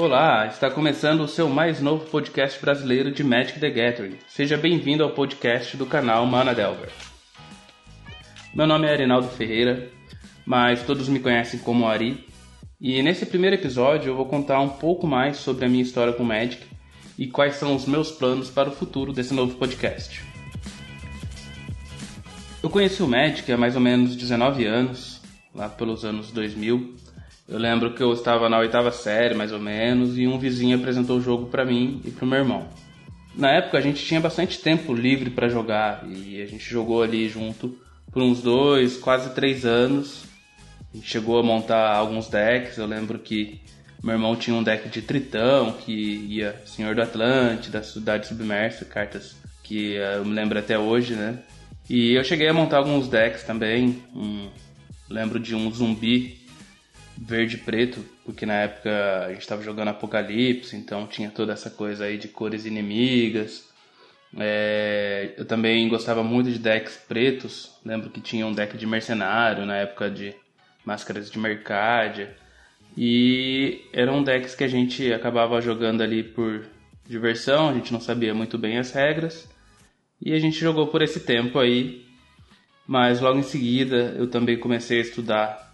Olá, está começando o seu mais novo podcast brasileiro de Magic the Gathering. Seja bem-vindo ao podcast do canal Mana Delver. Meu nome é Arinaldo Ferreira, mas todos me conhecem como Ari. E nesse primeiro episódio eu vou contar um pouco mais sobre a minha história com Magic e quais são os meus planos para o futuro desse novo podcast. Eu conheci o Magic há mais ou menos 19 anos, lá pelos anos 2000, eu lembro que eu estava na oitava série, mais ou menos, e um vizinho apresentou o jogo para mim e pro meu irmão. Na época a gente tinha bastante tempo livre para jogar e a gente jogou ali junto por uns dois, quase três anos. A gente chegou a montar alguns decks. Eu lembro que meu irmão tinha um deck de Tritão que ia Senhor do Atlante, da Cidade Submersa, cartas que eh, eu me lembro até hoje, né? E eu cheguei a montar alguns decks também. Um, lembro de um zumbi verde e preto, porque na época a gente estava jogando Apocalipse, então tinha toda essa coisa aí de cores inimigas. É, eu também gostava muito de decks pretos, lembro que tinha um deck de mercenário na época de máscaras de Mercadia. E eram decks que a gente acabava jogando ali por diversão, a gente não sabia muito bem as regras. E a gente jogou por esse tempo aí. Mas logo em seguida eu também comecei a estudar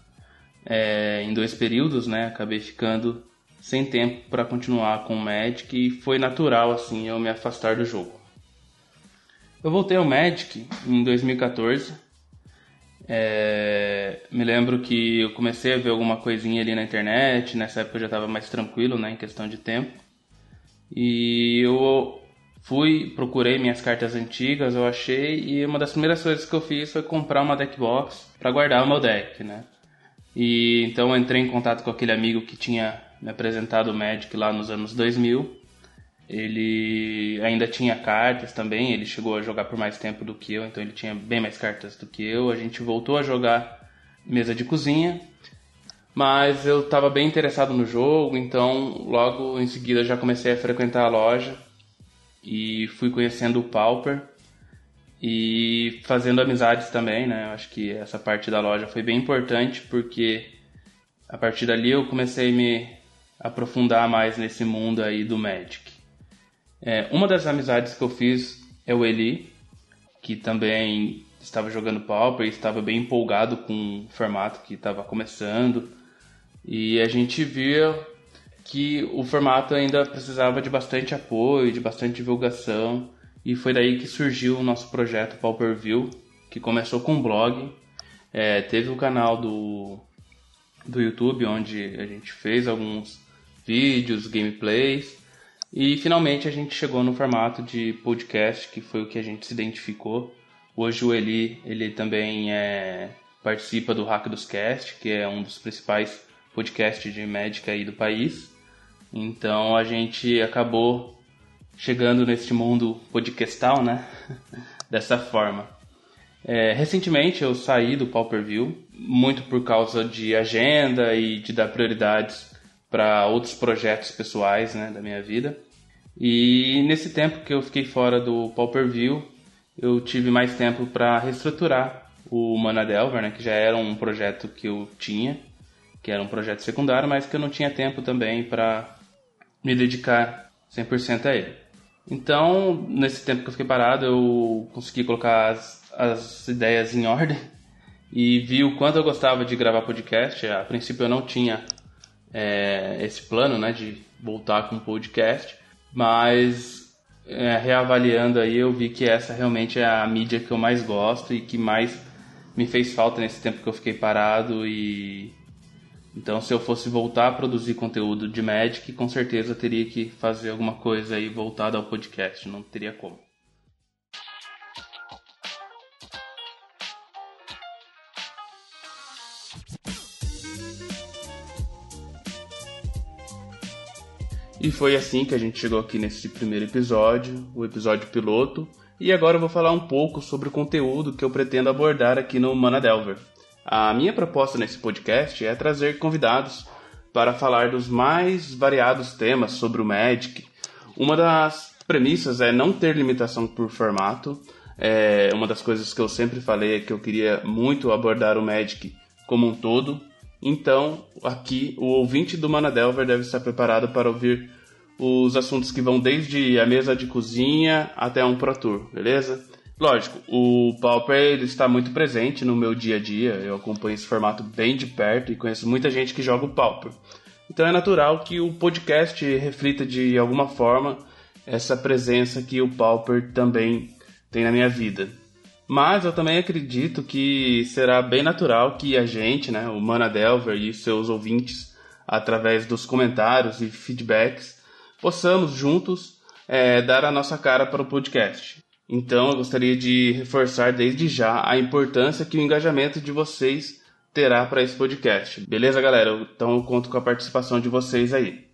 é, em dois períodos, né? Acabei ficando sem tempo para continuar com o Magic e foi natural assim eu me afastar do jogo. Eu voltei ao Magic em 2014. É, me lembro que eu comecei a ver alguma coisinha ali na internet. Nessa época eu já estava mais tranquilo, né, em questão de tempo. E eu fui, procurei minhas cartas antigas, eu achei e uma das primeiras coisas que eu fiz foi comprar uma deck box para guardar o meu deck, né? E então entrei em contato com aquele amigo que tinha me apresentado o Magic lá nos anos 2000. Ele ainda tinha cartas também, ele chegou a jogar por mais tempo do que eu, então ele tinha bem mais cartas do que eu. A gente voltou a jogar mesa de cozinha, mas eu estava bem interessado no jogo, então logo em seguida já comecei a frequentar a loja e fui conhecendo o Pauper e fazendo amizades também, né? Acho que essa parte da loja foi bem importante porque a partir dali eu comecei a me aprofundar mais nesse mundo aí do Magic. É, uma das amizades que eu fiz é o Eli, que também estava jogando Pauper e estava bem empolgado com o formato que estava começando. E a gente via que o formato ainda precisava de bastante apoio, de bastante divulgação. E foi daí que surgiu o nosso projeto Pauper View, que começou com um blog. É, teve o canal do, do YouTube, onde a gente fez alguns vídeos, gameplays. E finalmente a gente chegou no formato de podcast, que foi o que a gente se identificou. Hoje o Eli, ele também é, participa do Hack dos Cast, que é um dos principais podcasts de médica aí do país. Então a gente acabou chegando neste mundo podcastal, né? Dessa forma. É, recentemente eu saí do Pauper View, muito por causa de agenda e de dar prioridades para outros projetos pessoais né, da minha vida. E nesse tempo que eu fiquei fora do Pauper View, eu tive mais tempo para reestruturar o Mana Delver, né, que já era um projeto que eu tinha, que era um projeto secundário, mas que eu não tinha tempo também para me dedicar 100% a ele. Então, nesse tempo que eu fiquei parado, eu consegui colocar as, as ideias em ordem e vi o quanto eu gostava de gravar podcast. A princípio eu não tinha é, esse plano né, de voltar com podcast, mas é, reavaliando aí eu vi que essa realmente é a mídia que eu mais gosto e que mais me fez falta nesse tempo que eu fiquei parado e então, se eu fosse voltar a produzir conteúdo de Magic, com certeza teria que fazer alguma coisa aí voltada ao podcast, não teria como. E foi assim que a gente chegou aqui nesse primeiro episódio, o episódio piloto. E agora eu vou falar um pouco sobre o conteúdo que eu pretendo abordar aqui no Mana Delver. A minha proposta nesse podcast é trazer convidados para falar dos mais variados temas sobre o Magic. Uma das premissas é não ter limitação por formato. É uma das coisas que eu sempre falei é que eu queria muito abordar o Magic como um todo. Então, aqui, o ouvinte do Manadelver deve estar preparado para ouvir os assuntos que vão desde a mesa de cozinha até um Pro Tour, beleza? Lógico, o Pauper está muito presente no meu dia a dia, eu acompanho esse formato bem de perto e conheço muita gente que joga o Pauper. Então é natural que o podcast reflita de alguma forma essa presença que o Pauper também tem na minha vida. Mas eu também acredito que será bem natural que a gente, né, o Mana Delver e seus ouvintes, através dos comentários e feedbacks, possamos juntos é, dar a nossa cara para o podcast. Então eu gostaria de reforçar desde já a importância que o engajamento de vocês terá para esse podcast. Beleza, galera? Então eu conto com a participação de vocês aí.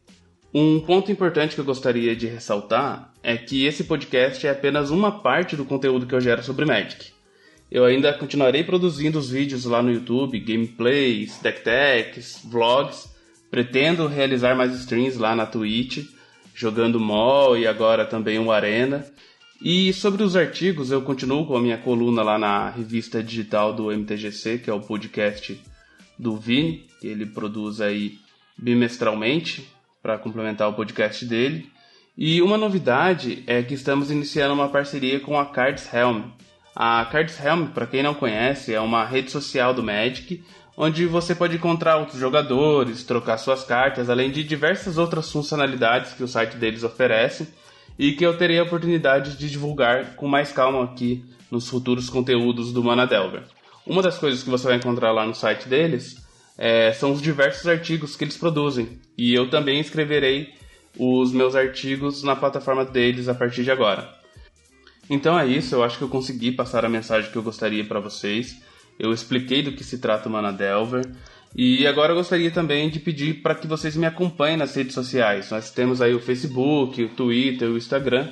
Um ponto importante que eu gostaria de ressaltar é que esse podcast é apenas uma parte do conteúdo que eu gero sobre Magic. Eu ainda continuarei produzindo os vídeos lá no YouTube, gameplays, deck techs, vlogs. Pretendo realizar mais streams lá na Twitch, jogando MOL e agora também o Arena. E sobre os artigos, eu continuo com a minha coluna lá na revista digital do MTGC, que é o podcast do Vini, que ele produz aí bimestralmente para complementar o podcast dele. E uma novidade é que estamos iniciando uma parceria com a Cards Helm. A Cards Helm, para quem não conhece, é uma rede social do Magic, onde você pode encontrar outros jogadores, trocar suas cartas, além de diversas outras funcionalidades que o site deles oferece e que eu terei a oportunidade de divulgar com mais calma aqui nos futuros conteúdos do Mana Delver. Uma das coisas que você vai encontrar lá no site deles é, são os diversos artigos que eles produzem e eu também escreverei os meus artigos na plataforma deles a partir de agora. Então é isso, eu acho que eu consegui passar a mensagem que eu gostaria para vocês. Eu expliquei do que se trata o Mana Delver. E agora eu gostaria também de pedir para que vocês me acompanhem nas redes sociais. Nós temos aí o Facebook, o Twitter, o Instagram,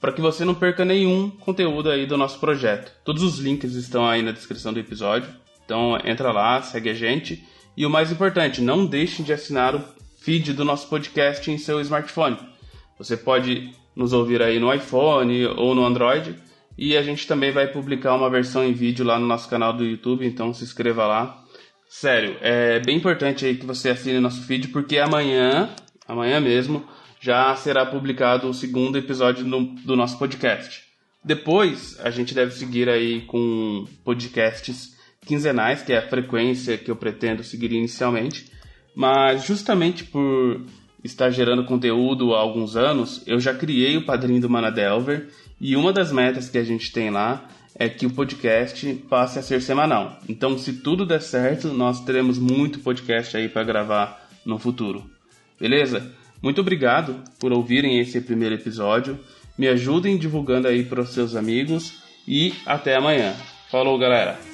para que você não perca nenhum conteúdo aí do nosso projeto. Todos os links estão aí na descrição do episódio. Então entra lá, segue a gente. E o mais importante, não deixem de assinar o feed do nosso podcast em seu smartphone. Você pode nos ouvir aí no iPhone ou no Android. E a gente também vai publicar uma versão em vídeo lá no nosso canal do YouTube, então se inscreva lá Sério, é bem importante aí que você assine nosso feed, porque amanhã, amanhã mesmo, já será publicado o segundo episódio no, do nosso podcast. Depois, a gente deve seguir aí com podcasts quinzenais, que é a frequência que eu pretendo seguir inicialmente. Mas justamente por estar gerando conteúdo há alguns anos, eu já criei o padrinho do Manadelver e uma das metas que a gente tem lá é que o podcast passe a ser semanal. Então, se tudo der certo, nós teremos muito podcast aí para gravar no futuro. Beleza? Muito obrigado por ouvirem esse primeiro episódio. Me ajudem divulgando aí para os seus amigos e até amanhã. Falou, galera!